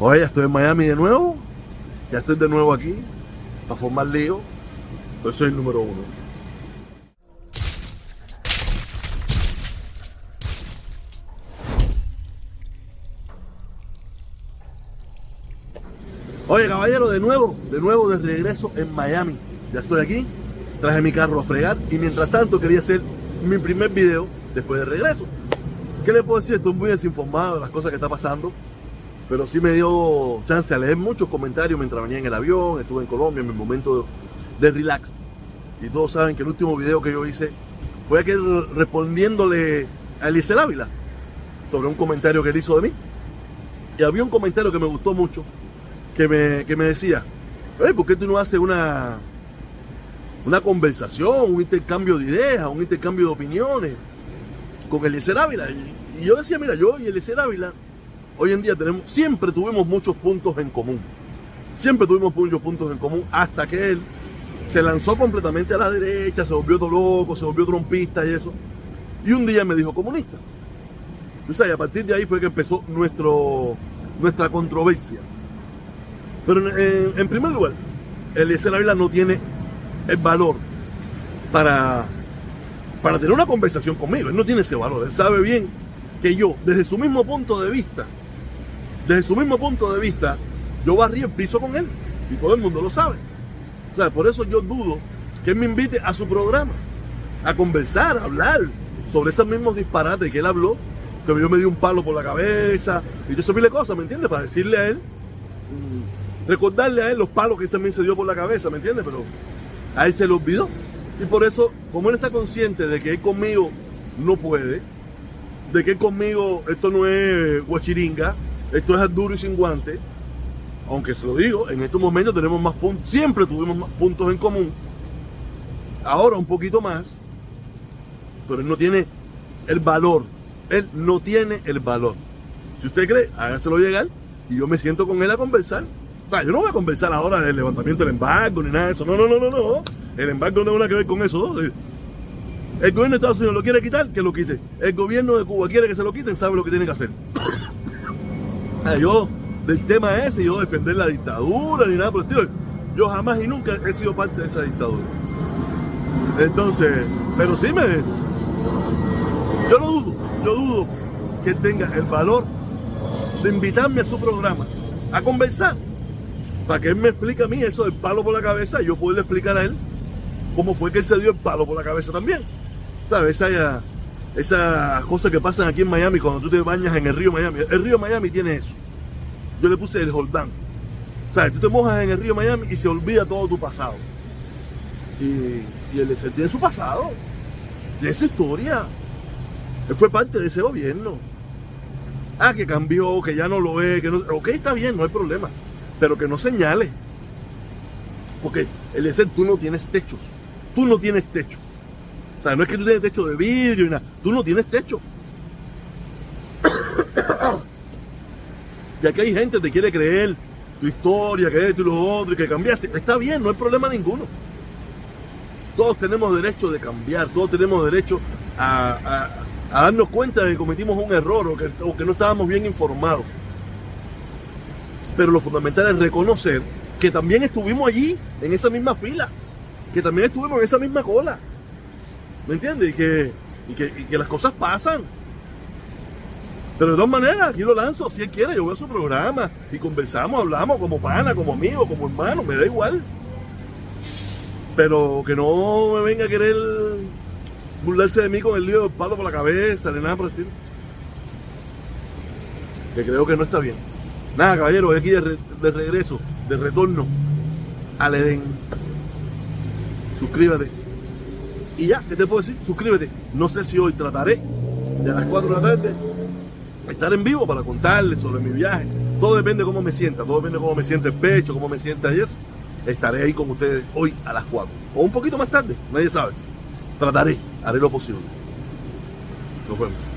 Oye, ya estoy en Miami de nuevo. Ya estoy de nuevo aquí para formar lío. Yo soy el número uno. Oye, caballero, de nuevo, de nuevo de regreso en Miami. Ya estoy aquí, traje mi carro a fregar y mientras tanto quería hacer mi primer video después de regreso. ¿Qué le puedo decir? Estoy muy desinformado de las cosas que está pasando, pero sí me dio chance a leer muchos comentarios mientras venía en el avión, estuve en Colombia en mi momento de relax. Y todos saben que el último video que yo hice fue aquel respondiéndole a Eliezer Ávila sobre un comentario que él hizo de mí. Y había un comentario que me gustó mucho, que me, que me decía, ¿por qué tú no haces una, una conversación, un intercambio de ideas, un intercambio de opiniones con Eliezer Ávila? Y, y yo decía, mira, yo y Eliezer Ávila, hoy en día tenemos, siempre tuvimos muchos puntos en común. Siempre tuvimos muchos puntos en común hasta que él se lanzó completamente a la derecha, se volvió todo loco, se volvió trompista y eso. Y un día me dijo comunista. y a partir de ahí fue que empezó nuestro, nuestra controversia. Pero en, en primer lugar, Eliezer Ávila no tiene el valor para, para tener una conversación conmigo. Él no tiene ese valor. Él sabe bien que yo, desde su mismo punto de vista, desde su mismo punto de vista, yo barrí el piso con él. Y todo el mundo lo sabe. O sea, por eso yo dudo que él me invite a su programa, a conversar, a hablar sobre esos mismos disparates que él habló, que yo me di un palo por la cabeza y yo mil cosas, ¿me entiendes? Para decirle a él, mm, recordarle a él los palos que él también se dio por la cabeza, ¿me entiendes? Pero a él se le olvidó. Y por eso, como él está consciente de que él conmigo no puede, de que él conmigo esto no es guachiringa, esto es duro y sin guante, aunque se lo digo, en estos momentos tenemos más puntos, siempre tuvimos más puntos en común, ahora un poquito más, pero él no tiene el valor, él no tiene el valor. Si usted cree, hágaselo llegar y yo me siento con él a conversar. O sea, yo no voy a conversar ahora del levantamiento del embargo ni nada de eso. No, no, no, no, no. El embargo no tiene nada que ver con eso. El gobierno de Estados Unidos lo quiere quitar, que lo quite. El gobierno de Cuba quiere que se lo quiten, sabe lo que tiene que hacer. Yo, del tema ese, yo defender la dictadura ni nada por el estilo. Yo jamás y nunca he sido parte de esa dictadura. Entonces, pero sí me ves. Yo lo dudo, yo dudo que tenga el valor de invitarme a su programa a conversar para que él me explique a mí eso del palo por la cabeza y yo puedo explicar a él cómo fue que él se dio el palo por la cabeza también. ¿Sabes? Esa, esas cosas que pasan aquí en Miami cuando tú te bañas en el río Miami. El río Miami tiene eso. Yo le puse el Jordán. ¿Sabes? Tú te mojas en el río Miami y se olvida todo tu pasado. Y, y él tiene su pasado. Tiene su historia. Él fue parte de ese gobierno. Ah, que cambió, que ya no lo ve, que no. Ok, está bien, no hay problema pero que no señale. Porque el decir tú no tienes techos. Tú no tienes techo. No es que tú tienes techo de vidrio nada. Tú no tienes techo. y aquí hay gente que te quiere creer tu historia, que esto y lo otro, y que cambiaste. Está bien, no hay problema ninguno. Todos tenemos derecho de cambiar, todos tenemos derecho a, darnos cuenta de que cometimos un error que, o que no estábamos bien informados. Pero lo fundamental es reconocer que también estuvimos allí, en esa misma fila, que también estuvimos en esa misma cola. ¿Me entiendes? Y que, que, las cosas pasan. Pero de todas maneras, aquí lo lanzo. Si él quiere, yo voy a su programa y conversamos, hablamos como pana, como amigo, como hermano, me da igual. Pero que no me venga a querer burlarse de mí con el lío del palo por la cabeza, de nada por el estilo. Que creo que no está bien. Nada, caballero, aquí de, regreso, de retorno al Edén. Suscríbete. Y ya, ¿qué te puedo decir? Suscríbete. No sé si hoy trataré de las 4 de la tarde estar en vivo para contarles sobre mi viaje. Todo depende de cómo me sienta, todo depende de cómo me siente el pecho, cómo me sienta y eso. Estaré ahí con ustedes hoy a las 4. O un poquito más tarde, nadie sabe. Trataré, haré lo posible. Nos vemos.